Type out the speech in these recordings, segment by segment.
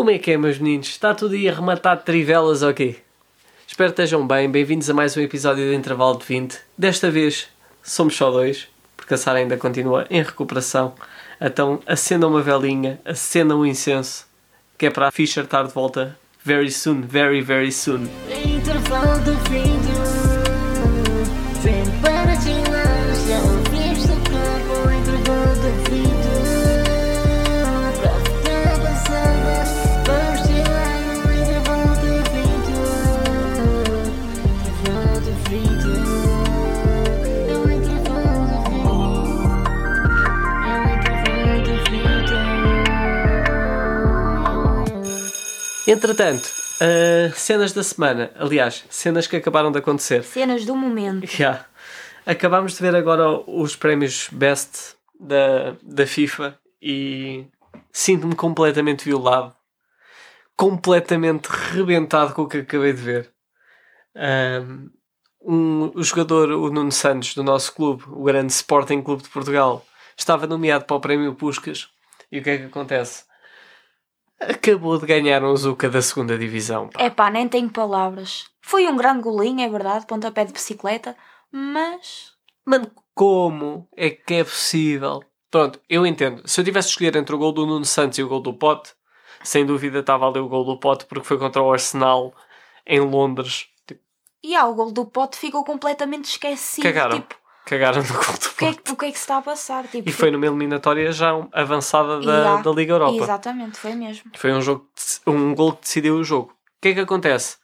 Como é que é, meus meninos? Está tudo aí arrematado de trivelas ou okay? quê? Espero que estejam bem. Bem-vindos a mais um episódio de Intervalo de 20. Desta vez somos só dois, porque a Sara ainda continua em recuperação. Então acendam uma velinha, acendam um incenso, que é para a Fischer estar de volta very soon, very, very soon. Intervalo de 20. Entretanto, uh, cenas da semana, aliás, cenas que acabaram de acontecer. Cenas do momento. Já. Acabámos de ver agora os prémios Best da, da FIFA e sinto-me completamente violado, completamente rebentado com o que acabei de ver. Ahm, Um, o jogador, o Nuno Santos, do nosso clube, o grande Sporting Clube de Portugal, estava nomeado para o prémio Puscas e o que é que acontece? Acabou de ganhar um Zuca da segunda divisão. pá. É pá, nem tenho palavras. Foi um grande golinho, é verdade, pontapé de bicicleta, mas. Mano, como é que é possível? Pronto, eu entendo. Se eu tivesse de escolher entre o gol do Nuno Santos e o gol do Pote, sem dúvida estava ali o gol do Pote porque foi contra o Arsenal em Londres. Tipo, E ah, o gol do pote ficou completamente esquecido. cagaram. Tipo, Cagaram no gol do o que, é, que- o que é que se está a passar? Tipo, E foi numa eliminatória já avançada da, Yeah. da Liga Europa. Exatamente, foi mesmo. Foi um, jogo, um gol que decidiu o jogo. O que é que acontece?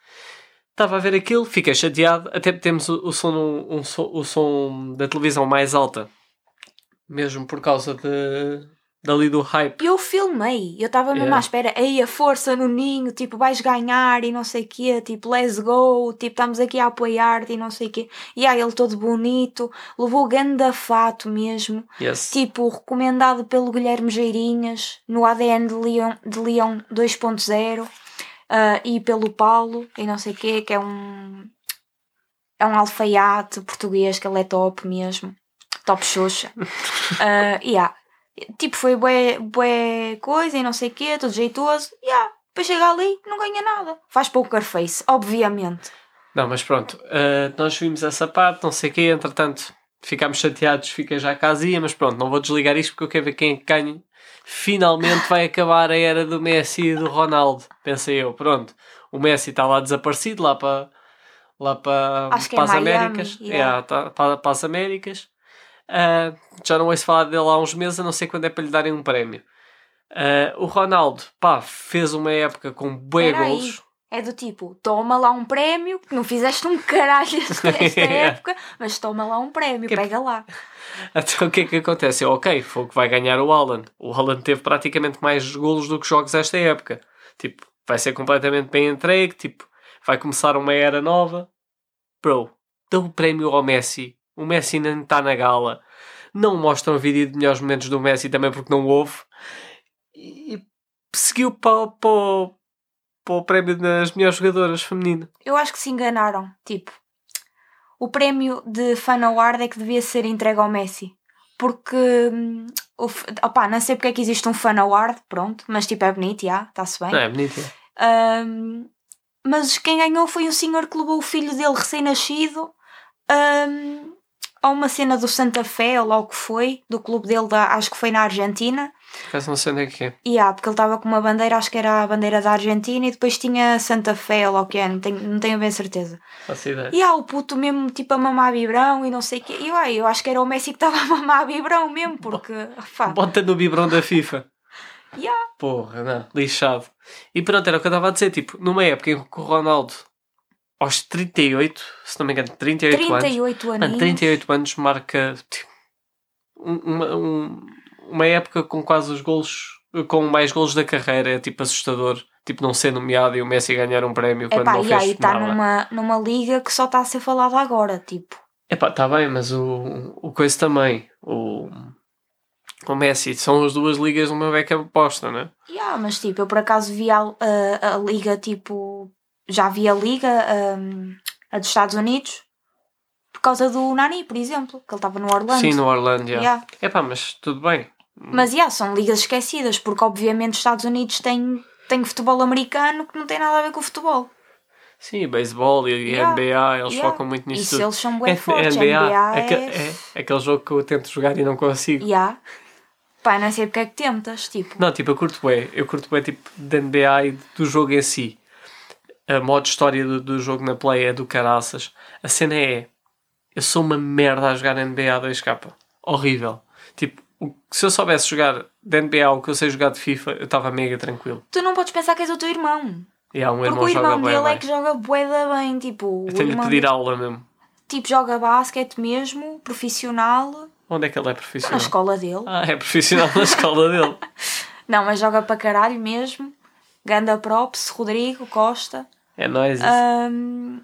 Estava a ver aquilo, fiquei chateado, até temos o, o som, um o som da televisão mais alta, mesmo por causa de, dali do hype. Eu filmei, eu estava mesmo Yeah. à espera, aí a força no ninho, tipo, vais ganhar e não sei o quê, tipo, let's go, tipo, estamos aqui a apoiar-te e não sei o quê. E aí ele todo bonito, levou o ganda fato mesmo, Yes. tipo, recomendado pelo Guilherme Geirinhas, no ADN de Leão, de Leão 2.0, ah, e pelo Paulo, e não sei o quê, que é um... É um alfaiate português, que ele é top mesmo. Top xoxa. Ah, yeah. Tipo, foi bué, bué coisa e não sei o quê, tudo jeitoso. Yeah. Depois chega ali não ganha nada. Faz poker face, obviamente. Não, mas pronto, uh, nós vimos essa parte, não sei o quê, entretanto ficámos chateados, fiquei já casinha, mas pronto, não vou desligar isto porque eu quero ver quem é que ganha. Finalmente vai acabar a era do Messi e do Ronaldo, pensei eu, pronto. O Messi está lá desaparecido, lá para lá para, Acho que é para as Miami, Américas. yeah. Yeah, tá- para, para as Américas. Uh, já não ouço falar dele há uns meses, a não sei quando é para lhe darem um prémio. Uh, o Ronaldo, pá, fez uma época com bué golos. É do tipo, toma lá um prémio, que não fizeste um caralho esta Yeah. época, mas toma lá um prémio, Que- pega lá. Então o que é que acontece? Eu, ok, foi que vai ganhar o Haaland. O Haaland teve praticamente mais golos do que jogos esta época. Tipo, vai ser completamente bem entregue. Tipo, vai começar uma era nova. Bro, dá o prémio ao Messi. O Messi nem está na gala. Não mostram vídeo de melhores momentos do Messi também porque não houve. E seguiu para, para, o- para o prémio das melhores jogadoras feminino. Eu acho que se enganaram. Tipo, o prémio de Fan Award é que devia ser entregue ao Messi. Porque, hum, opá, não sei porque é que existe um Fan Award, pronto, mas tipo é bonito, já, está-se bem. Não é bonito? é? Ahm, mas quem ganhou foi um senhor que levou o filho dele recém-nascido ahm, a uma cena do Santa Fé, ou lá o que foi, do clube dele, da, acho que foi na Argentina. Por acaso não sei onde é que é. Porque ele estava com uma bandeira, acho que era a bandeira da Argentina, e depois tinha Santa Fé, ou lá o que é, não tenho, não tenho bem certeza. Faço ideia. E ah, o puto mesmo, tipo, a mamar bibrão e não sei o quê. E ah, eu acho que era o Messi que estava a mamar bibrão mesmo, porque. Bota no biberão da FIFA. yeah. Porra, não, lixado. E pronto, era o que eu estava a dizer, tipo, numa época em que o Ronaldo, aos 38, se não me engano, 38, anos, 38 mano, anos. 38 anos marca tipo, um- uma, um- uma época com quase os golos, com mais golos da carreira, é tipo assustador, tipo não ser nomeado e o Messi ganhar um prémio quando Epá, não e fez aí está numa, numa liga que só está a ser falada agora, tipo. Epá, tá bem, mas o, o coisa também, o, o Messi, são as duas ligas uma beca aposta, né? Yeah, mas tipo, eu por acaso vi a, a, a liga, tipo, já vi a liga hum, a dos Estados Unidos por causa do Nani, por exemplo, que ele estava no Orlando. Sim, no Orlando, yeah. Yeah. Epá, mas tudo bem. Mas yeah, são ligas esquecidas, porque obviamente os Estados Unidos têm tenho futebol americano que não tem nada a ver com o futebol. Sim, beisebol e Yeah, NBA, eles yeah. focam muito nisso. Isso eles são bué É- fortes, NBA, NBA aque- é- é aquele jogo que eu tento jogar e não consigo. Ya. Pá, não sei porque é que tentas, tipo. Não, tipo, eu curto bem. Eu curto bem, tipo, da NBA e do jogo em si. A modo história do, do jogo na play é do caraças. A cena é... Eu sou uma merda a jogar NBA 2K. Horrível. Tipo, se eu soubesse jogar de NBA o que eu sei jogar de FIFA, eu estava mega tranquilo. Tu não podes pensar que és o teu irmão. E há um Porque irmão o joga irmão bem, dele é bem. que joga bué da bem, tipo. Eu tenho de pedir aula mesmo. Tipo, joga basquete mesmo, profissional, Onde é que ele é na profissional? escola dele. Ah, é profissional na escola dele. Não, mas joga para caralho mesmo. Ganda props, Rodrigo Costa. É nóis isso. Ahm,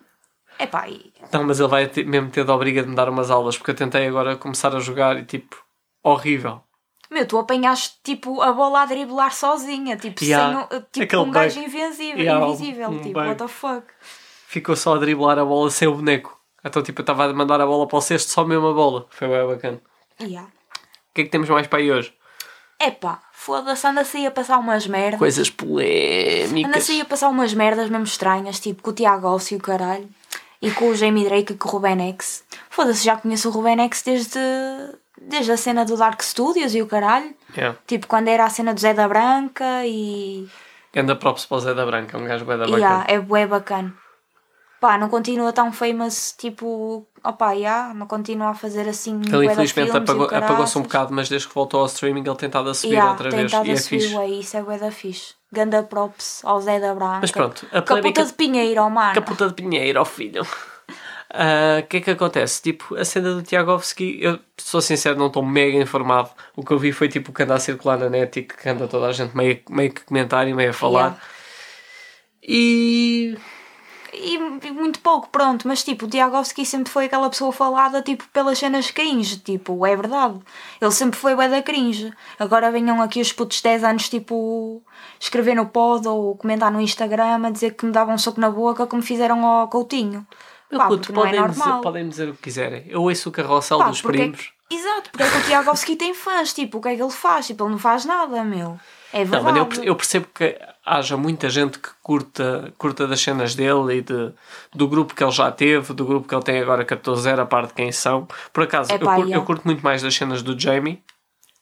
epá, e- Não, mas ele vai ter- mesmo ter de obriga de me dar umas aulas, porque eu tentei agora começar a jogar e tipo, horrível. meu, tu apanhaste tipo a bola a driblar sozinha, tipo, Yeah, sem, tipo aquele um gajo bug. invisível, Yeah, invisível, um tipo, bug. what the fuck. Ficou só a driblar a bola sem o boneco. Então tipo, eu estava a mandar a bola para o cesto só mesmo a bola. Foi bem bacana. Yeah. O que é que temos mais para aí hoje? Epá, foda-se, anda-se a passar umas merdas. Coisas Anda-se polémicas. aí a passar umas merdas mesmo estranhas, tipo com o Tiago Ossi e o caralho. E com o Jamie Drake e com o Ruben X. Foda-se, já conheço o Ruben X desde, desde a cena do Dark Studios e o caralho. Yeah. Tipo, quando era a cena do Zé da Branca e. Anda props para o Zé da Branca, é um gajo bem da bacana. ah, é bué bacana. Pá, não continua tão famous, tipo. Opá, yeah, não continua a fazer assim. Ele infelizmente e o apagou- apagou-se um bocado, mas desde que voltou ao streaming ele tem estado a subir Yeah, outra tem vez. estado E a é subir, ué, isso é bué da fixe. Ganda props ao Zé da Branca. Mas pronto, a Caputa de Pinheiro, ó mano. Caputa de Pinheiro, ó filho. Ah, O que é que acontece? Tipo, a cena do Tiagovski, eu sou sincero, não estou mega informado. O que eu vi foi tipo o que anda a circular na net e que anda toda a gente meio, meio que comentar e meio a falar. Yeah. E. E muito pouco, pronto, mas tipo, o Tiagovski sempre foi aquela pessoa falada tipo pelas cenas cringe, tipo, é verdade. Ele sempre foi bué da cringe. Agora venham aqui os putos de 10 anos, tipo, escrever no pod ou comentar no Instagram a dizer que me davam um soco na boca como fizeram ao Coutinho. Meu Pá, puto, é podem, dizer, normal. podem dizer o que quiserem. Eu ouço o carrossel Pá, dos é primos. Exato, porque é que o Tiagovski tem fãs, tipo, o que é que ele faz? Tipo, ele não faz nada, meu. É Não, verdade. mas eu, perce- eu percebo que haja muita gente que curta, curta das cenas dele e de, do grupo que ele já teve, do grupo que ele tem agora 14 a parte de quem são. Por acaso, eu, Epá, curto, yeah. eu curto muito mais das cenas do Jamie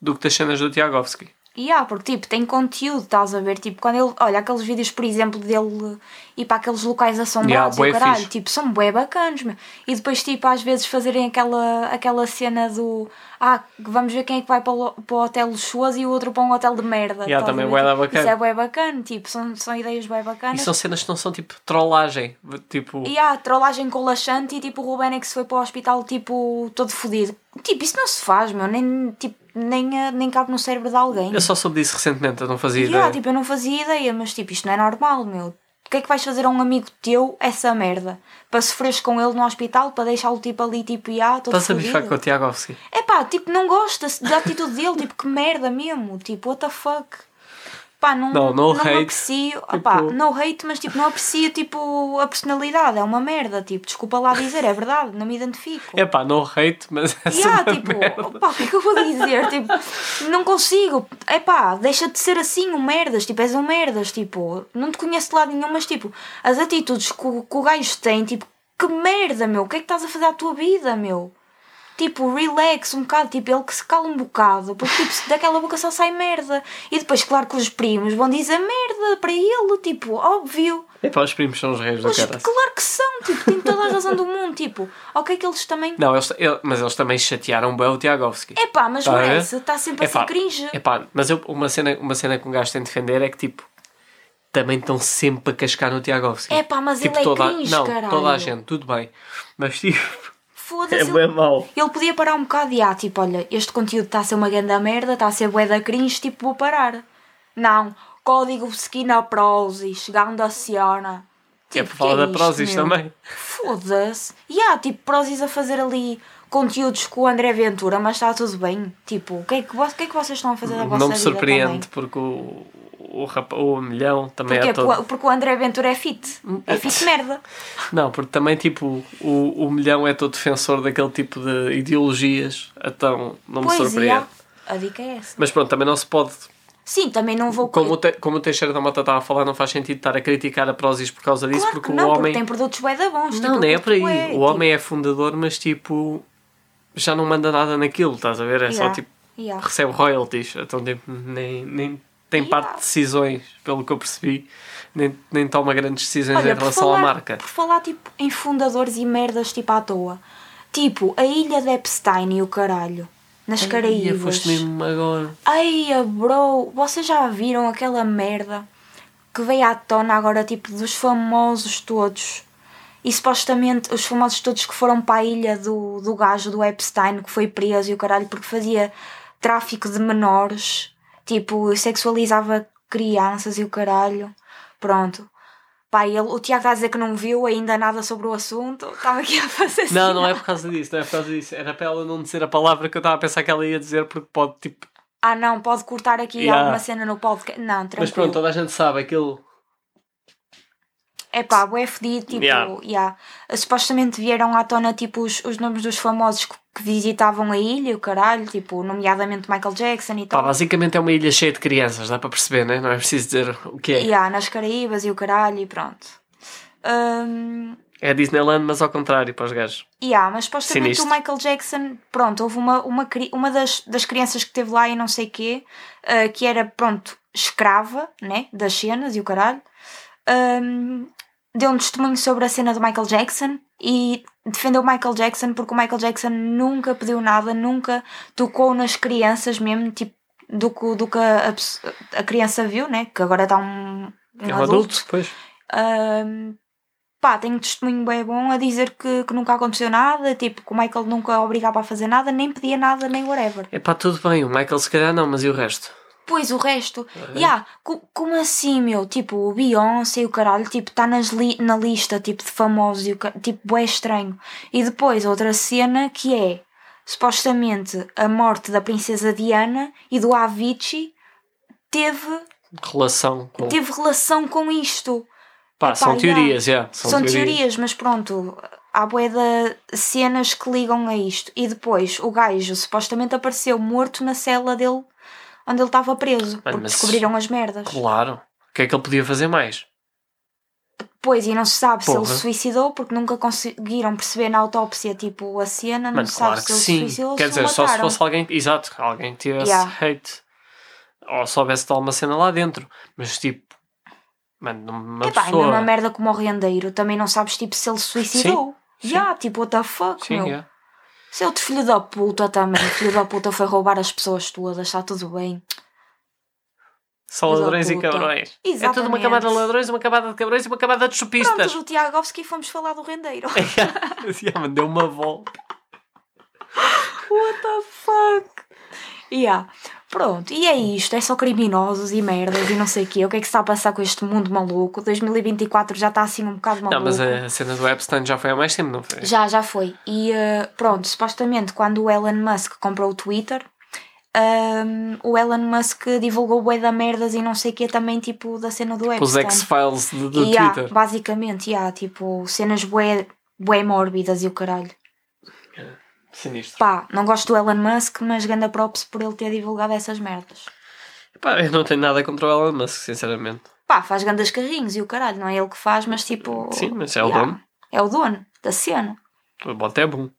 do que das cenas do Tiagovski. E há, porque tipo, tem conteúdo, estás a ver? Tipo, quando ele. Olha, aqueles vídeos, por exemplo, dele ir para aqueles locais assombrados Yeah, e caralho, fixe. tipo, são bué bacanos, meu. E depois, tipo, às vezes fazerem aquela, aquela cena do. Ah, vamos ver quem é que vai para o, para o hotel luxuoso e o outro para um hotel de merda. Yeah, também bué da Tipo, bacana. Isso é bué bacana, tipo, são, são ideias bué E bacanas. são cenas que não são tipo trollagem. Tipo, E há trollagem com laxante e tipo o Ruben é que se foi para o hospital tipo todo fodido. Tipo, isso não se faz, meu, nem, tipo, nem, eh, nem cabe no cérebro de alguém. eu só soube disso recentemente, eu não fazia E ideia. tipo, eu não fazia ideia, mas tipo, isto não é normal, meu. O que é que vais fazer a um amigo teu essa merda? Para sofreres com ele no hospital, para deixá-lo tipo ali, tipo, ah, todo Estás a bifar com o. Tiagovski. É pá, tipo, não gosta da atitude dele, tipo, que merda mesmo, tipo, what the fuck. Pá, não, Não, não hate, aprecio, tipo- opá, no hate, mas tipo, não aprecio tipo a personalidade, é uma merda, tipo, desculpa lá dizer, é verdade, não me identifico. É pá, não hate, mas é E há, uma tipo, merda. opá, o que é que eu vou dizer? Tipo, não consigo. É pá, deixa de ser assim, um merdas. Tipo, és um merdas. Tipo, não te conheço de lado nenhum, mas tipo, as atitudes que o, que o gajo tem, tipo, que merda, meu. O que é que estás a fazer à tua vida, meu? Tipo, relax um bocado, tipo, ele que se cala um bocado, porque tipo, daquela boca só sai merda. E depois, claro que os primos vão dizer merda para ele, tipo, óbvio. É pá, os primos são os reis da cara. claro que são, tipo, têm toda a razão do mundo, tipo, ok que eles também Não, eles, ele- mas eles também chatearam bem o Tiagovski. Epá, mas Tá a merece, está sempre a Epá, ser cringe. epá, mas eu, uma, cena, uma cena que um gajo tem de defender é que tipo também estão sempre a cascar no Tiagovski. Epá, mas tipo, ele é toda, a- cringe, Não, caralho. toda a gente, tudo bem. Mas tipo, Foda-se. é ele, bem mau. ele podia parar um bocado e ah, tipo, olha, este conteúdo está a ser uma grande merda, está a ser bué da cringe, tipo, vou parar. Não, código Skinna Prozis, chegando a Ciana. É Tipo, por falar que da Prozis também. Foda-se. E há, tipo, Prozis a fazer ali conteúdos com o André Ventura, mas está tudo bem. Tipo, o que é que, o que, é que vocês estão a fazer da vossa Não me surpreende porque o, o, rapa- o milhão também Porquê? é todo. Porque, porque o André Ventura é fit. É fit merda. Não, porque também tipo o, o milhão é todo defensor daquele tipo de ideologias, então não me Pois, surpreende. A dica é essa. Mas pronto, também não se pode Sim, também não vou. Como o, Te- como o Teixeira da Mota estava a falar, não faz sentido estar a criticar a Prozis por causa disso, Claro porque que o não, homem. porque tem produtos bué da bons. Não, tipo, nem é por aí. curto bué, o tipo, homem é fundador, mas tipo. Já não manda nada naquilo, estás a ver? É só yeah, tipo. yeah. Recebe royalties, então tipo, nem, nem tem Yeah. parte de decisões, pelo que eu percebi. Nem, nem toma grandes decisões Olha, em relação falar, à marca. Por falar tipo, em fundadores e merdas tipo à toa. Tipo, a ilha de Epstein e o caralho. Nas Ia, Caraíbas. foste mesmo agora. Ai, bro, vocês já viram aquela merda que veio à tona agora, tipo, dos famosos todos? E supostamente os famosos todos que foram para a ilha do, do gajo do Epstein, que foi preso e o caralho, porque fazia tráfico de menores, tipo, sexualizava crianças e o caralho. Pronto. Pá, ele, o Tiago está a dizer que não viu ainda nada sobre o assunto. Estava aqui a fazer Não, não é por causa disso, não é por causa disso. Era para ela não dizer a palavra que eu estava a pensar que ela ia dizer, porque pode, tipo. Ah, não, pode cortar aqui Yeah. alguma cena no podcast. Não, tranquilo. Mas pronto, toda a gente sabe aquilo. É pá, o FD, tipo, Yeah. yeah. supostamente vieram à tona, tipo, os, os nomes dos famosos que, visitavam a ilha, o caralho, tipo, nomeadamente Michael Jackson e Pá, tal. basicamente é uma ilha cheia de crianças, dá para perceber, né? Não é preciso dizer o que é. Yeah, nas Caraíbas e o caralho e pronto. Hum, É Disneyland, mas ao contrário, para os gajos. yeah, mas supostamente Sinistro. o Michael Jackson, pronto, houve uma, uma, uma das, das crianças que teve lá e não sei quê, ah, que era, pronto, escrava, né, das cenas e o caralho, hum, deu um testemunho sobre a cena do Michael Jackson e defendeu o Michael Jackson porque o Michael Jackson nunca pediu nada, nunca tocou nas crianças mesmo, tipo, do que, do que a, a criança viu, né, que agora está um, um é um adulto, pois. Ahm, pá, tenho testemunho bem bom a dizer que, que nunca aconteceu nada, tipo, que o Michael nunca obrigava a fazer nada, nem pedia nada, nem whatever. É pá, tudo bem. O Michael se calhar não, mas e o resto? Pois o resto, yeah, co- como assim, meu? Tipo, o Beyoncé e o caralho, tipo, está li na lista tipo, de famosos e o tipo, é estranho. E depois outra cena que é supostamente a morte da princesa Diana e do Avicii teve, Relação com. teve relação com isto. Pá, são teorias, já. São, São, teorias. teorias, mas pronto, há bué de cenas que ligam a isto. E depois o gajo supostamente apareceu morto na cela dele onde ele estava preso, porque mas- descobriram as merdas. Claro. O que é que ele podia fazer mais? Pois, e não se sabe se ele Porra. se suicidou porque nunca conseguiram perceber na autópsia tipo a cena, não Mano, se sabe claro se que ele se sim. suicidou ou Quer se dizer, só se fosse alguém. Exato, alguém que tivesse Yeah. hate. Ou soubesse de alguma cena lá dentro. Mas tipo. Mano, uma Epá, é pessoa. uma merda como o rendeiro, também não sabes tipo se ele se suicidou. Já, tipo, what the fuck, Sim, meu. yeah. Se é outro filho da puta também, filho da puta foi roubar as pessoas todas, está tudo bem. Da ladrões e cabrões. É tudo uma Exatamente. camada de ladrões, uma camada de cabrões e uma camada de Pronto, chupistas. do Tiagovski fomos falar do rendeiro. yeah, deu uma volta. What the fuck? Yeah. Pronto, e é isto, é só criminosos e merdas e não sei o quê. O que é que se está a passar com este mundo maluco? 2024 já está assim um bocado maluco. Não, mas a cena do Epstein já foi há mais tempo, não foi? Já, já foi. E eh, pronto, supostamente quando o Elon Musk comprou o Twitter, ehm, o Elon Musk divulgou bué da merdas e não sei o quê também, tipo, da cena do Os Epstein. X-Files do, do E há, Twitter. basicamente, há, tipo, cenas bué, bué mórbidas e o caralho. Sinistro. Pá, não gosto do Elon Musk, mas ganda props por ele ter divulgado essas merdas. Pá, eu não tenho nada contra o Elon Musk, sinceramente. Pá, faz grandes carrinhos e o caralho, não é ele que faz, mas tipo. Sim, mas é o yeah, dono. É o dono da cena. O bote é bom.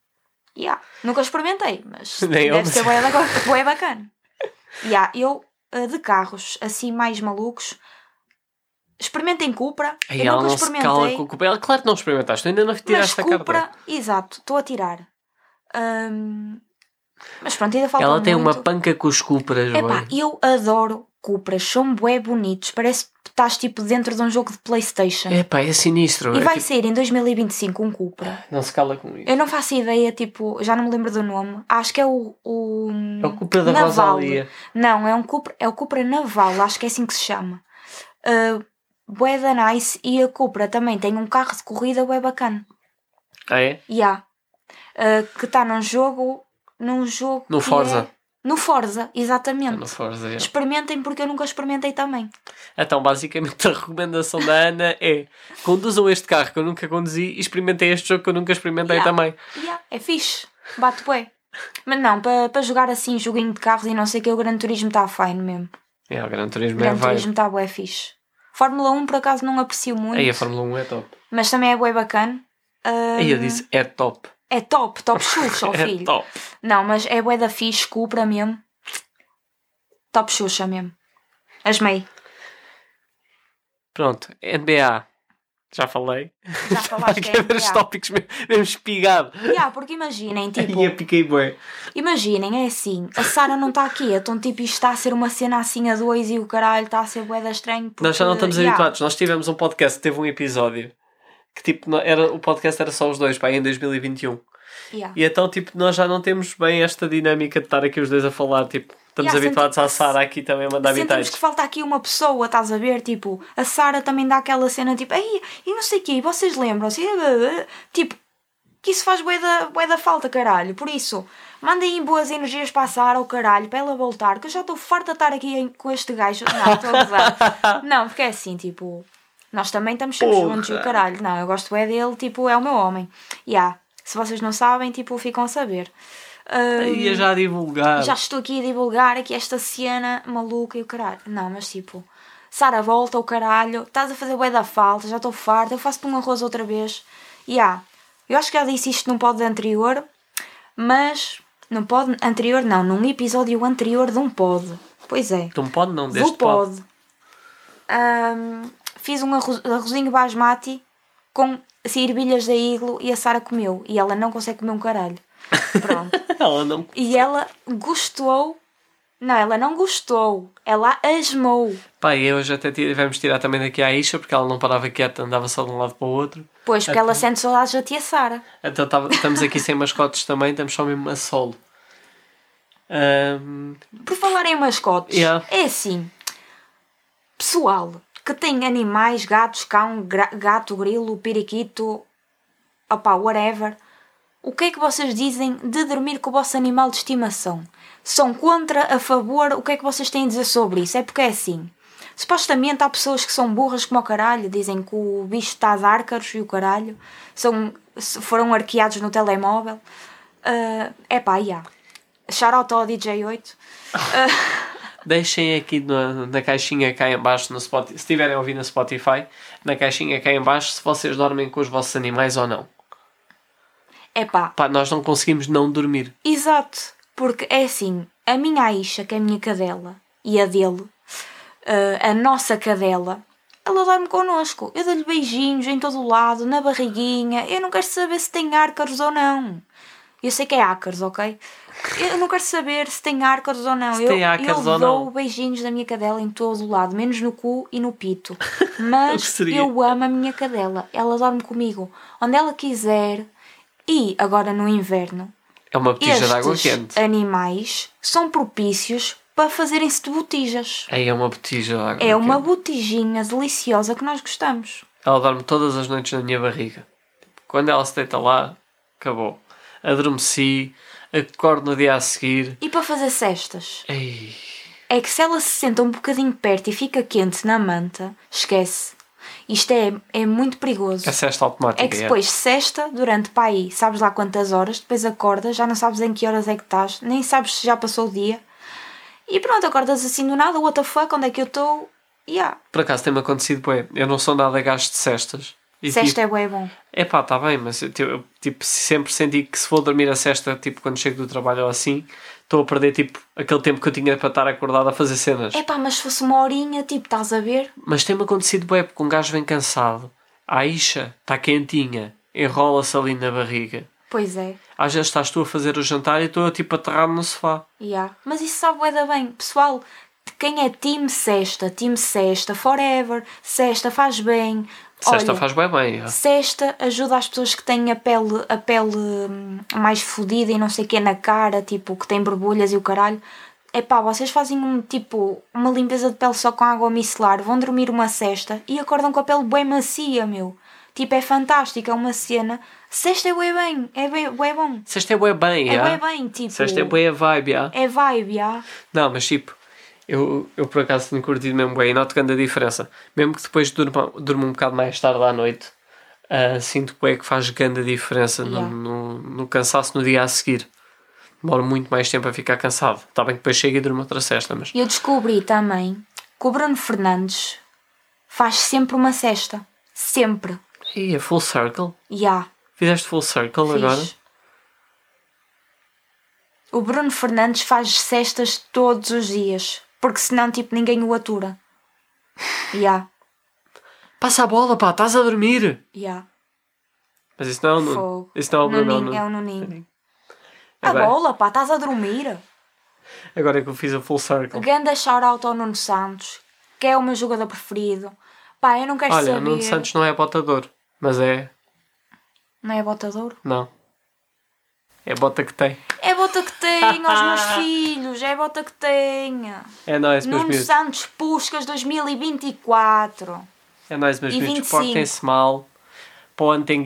Yeah. Nunca experimentei, mas Nem eu, deve mas- ser bué bacana. Yeah, eu, eh, de carros assim mais malucos, experimentem Cupra. Aí eu ela nunca se cala experimentei. com o Cupra. Claro que não experimentaste, tu ainda não Mas tiraste a carta. Cupra, exato, estou a tirar. Ahm, mas pronto, ainda falta Ela tem muito. uma panca com os Cupras, Epá, eu adoro Cupras, são bué bonitos, parece que estás tipo dentro de um jogo de Playstation. Epá, é sinistro. E é vai tipo- sair em 2025 um Cupra. Não se cala com isso. Eu não faço ideia, tipo, já não me lembro do nome. Acho que é o. o É o Cupra da Naval. Rosalia. Não, é um Cupra, é o Cupra Naval, acho que é assim que se chama. Uh, bué da nice e a Cupra também tem um carro de corrida bué bacana. Ah, é? Há. Uh, que está num jogo. Num jogo. No Forza. é- No Forza, exatamente. No Forza, é. Experimentem porque eu nunca experimentei também. Então, basicamente, a recomendação da Ana é conduzam este carro que eu nunca conduzi e experimentem este jogo que eu nunca experimentei Yeah. também. Yeah, é fixe. Bate bué. Mas não, para para jogar assim, joguinho de carros e não sei o que, o Gran Turismo está fine mesmo. É, o Gran Turismo é Gran vai. Turismo está bué fixe. Fórmula 1 por acaso não aprecio muito, Aí a Fórmula 1 é top. mas também é bué bacana. Ah, Aí eu disse é top. É top, top Xuxa, ó É filho. top. Não, mas é bué da fixe, Cupra mesmo. Top Xuxa mesmo. Asmei. Pronto, NBA. Já falei. Já falaste que é os tópicos mesmo, mesmo espigado. Yeah, porque imaginem, tipo, eu piquei bué. imaginem, é assim, a Sara não está aqui, então tipo isto está a ser uma cena assim a dois e o caralho está a ser bué da estranho. Porque, Nós já não estamos yeah, habituados. Nós tivemos um podcast, teve um episódio que tipo, era, o podcast era só os dois, pá, em 2021. yeah. E então, tipo, nós já não temos bem esta dinâmica de estar aqui os dois a falar. Tipo, estamos Yeah, habituados à Sara aqui também a mandar Sentimos que falta aqui uma pessoa, estás a ver? Tipo, a Sara também dá aquela cena tipo, ei, e não sei o quê, e vocês lembram-se? E, Tipo, que isso faz bué da, bué da falta, caralho. Por isso, mandem boas energias para a Sara, o caralho, para ela voltar, que eu já estou farta de estar aqui em- com este gajo. Não, estou a gozar. Não, porque é assim, tipo, nós também estamos sempre Porra. juntos e o caralho. Não, eu gosto é dele, tipo, é o meu homem. E yeah, se vocês não sabem, tipo, ficam a saber. Ah, Ia já divulgar. já estou aqui a divulgar aqui esta cena maluca e o caralho. Não, mas tipo, Sara volta o caralho, estás a fazer bué da falta, já estou farta, eu faço-te um arroz outra vez. E há, eu acho que já disse isto num pod anterior, mas num pod anterior não, num episódio anterior de um pod. Pois é, Não pode, não, do deste pode. pod. Ahm, fiz um arroz, arrozinho basmati com ervilhas da iglo e a Sara comeu. E ela não consegue comer um caralho. Pronto. Ela não. E ela gostou. Não, ela não gostou. Ela asmou. Pá, e hoje até tivemos tirar também daqui à Isha, porque ela não parava quieta, andava só de um lado para o outro. Pois, porque ela sente saudades da tia Sara. Então tava- estamos aqui sem mascotes também, estamos só mesmo a solo. Ahm, Por falar em mascotes, Yeah. é assim. Pessoal que tem animais, gatos, cão, gato, grilo, periquito, opá, whatever. O que é que vocês dizem de dormir com o vosso animal de estimação? São contra, a favor? O que é que vocês têm a dizer sobre isso? É porque é assim. Supostamente há pessoas que são burras como o caralho, dizem que o bicho está às árcaros e o caralho, são, foram arqueados no telemóvel. É pá, yeah. Shout ao DJ8. Deixem aqui na, na caixinha cá em baixo no Spotify, se estiverem a ouvir no Spotify, na caixinha cá em baixo se vocês dormem com os vossos animais ou não. É pá, Pá, nós não conseguimos não dormir. exato. Porque é assim, a minha Aisha, que é a minha cadela, e a dele, eh, a nossa cadela, ela dorme connosco. Eu dou-lhe beijinhos em todo o lado, na barriguinha. Eu não quero saber se tem ácaros ou não. Eu sei que é ácaros, ok? Eu não quero saber se tem ácaros ou não. Se eu tem ácaros eu ou dou não. beijinhos da minha cadela em todo o lado, menos no cu e no pito. Mas eu amo a minha cadela. Ela dorme comigo onde ela quiser. E agora no inverno, É uma botija de água estes quente. animais são propícios para fazerem-se de botijas. Aí é uma botija de água É uma quente. botijinha deliciosa que nós gostamos. Ela dorme todas as noites na minha barriga. Quando ela se deita lá, acabou. Adormeci, acordo no dia a seguir. E para fazer cestas? Ei, É que se ela se senta um bocadinho perto e fica quente na manta, esquece. Isto é, é muito perigoso. a cesta automática. É que depois cesta durante pá aí, sabes lá quantas horas, depois acordas, já não sabes em que horas é que estás, nem sabes se já passou o dia. E pronto, acordas assim do nada, what the fuck, onde é que eu estou? Yeah. Por acaso tem-me acontecido, bué. Eu não sou nada gasto de cestas. E Cesta é bué bom. É pá, está bem, mas eu, tipo, tipo, sempre senti que se vou dormir a cesta, tipo, quando chego do trabalho ou assim, estou a perder, tipo, aquele tempo que eu tinha para estar acordado a fazer cenas. É pá, mas se fosse uma horinha, tipo, estás a ver? Mas tem-me acontecido, bué, porque um gajo vem cansado, a Isha está quentinha, enrola-se ali na barriga. Pois é. Às vezes estás tu a fazer o jantar e estou, tipo, aterrado no sofá. Yeah. Mas isso sabe bué da bem. Pessoal, quem é time cesta, time cesta, forever, cesta faz bem. Olha, faz bem bem. ó. Cesta ajuda as pessoas que têm a pele, a pele hum, mais fodida e não sei o que na cara, tipo, que tem borbulhas e o caralho. Epá, vocês fazem um tipo uma limpeza de pele só com água micelar, vão dormir uma cesta e acordam com a pele bem macia, meu. Tipo, é fantástico, é uma cena. Cesta é bem bem, é bem, bué bom. Cesta é bué bem, É já. bem bem, tipo. Cesta é bué vibe, já. É vibe, já. Não, mas tipo, eu, eu por acaso tenho curtido mesmo bem e noto grande a diferença. Mesmo que depois durma, durma um bocado mais tarde à noite, ah, sinto bem que faz grande diferença no- Yeah. no, no cansaço no dia a seguir. Demoro muito mais tempo a ficar cansado. Está bem que depois chego e durmo outra cesta, mas. E eu descobri também que o Bruno Fernandes faz sempre uma cesta. Sempre. Ih, é full circle? Ya. Fizeste full circle agora? Fiz. O Bruno Fernandes faz cestas todos os dias. Porque senão, tipo, ninguém o atura. Ya. Passa a bola, pá, estás a dormir. Ya. Mas isso não é o Nuno. Fogo. Isso não é o. Nuninho, é o Nuninho. A Agora, bola, pá, estás a dormir. agora que eu fiz a full circle. Ganda shout-out ao Nuno Santos, que é o meu jogador preferido. Pá, eu não quero Olha, saber. o Nuno Santos não é botador, mas é. Não é botador? Não. É bota que tem. É bota que tem aos meus filhos, é bota que tenha. É nós, meus Nuno miúdos. Santos Puscas 2024. É nós, meus miúdos. 25. Portem-se mal. Para o ano tem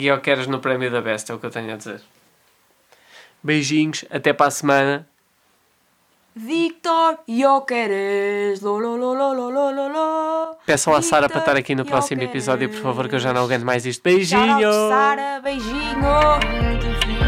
no prémio da Besta, é o que eu tenho a dizer. Beijinhos, até para a semana. Victor Jokeres. Peçam à Sara para estar aqui no próximo episódio, por favor, que eu já não aguento mais isto. Beijinho! Sara, beijinho.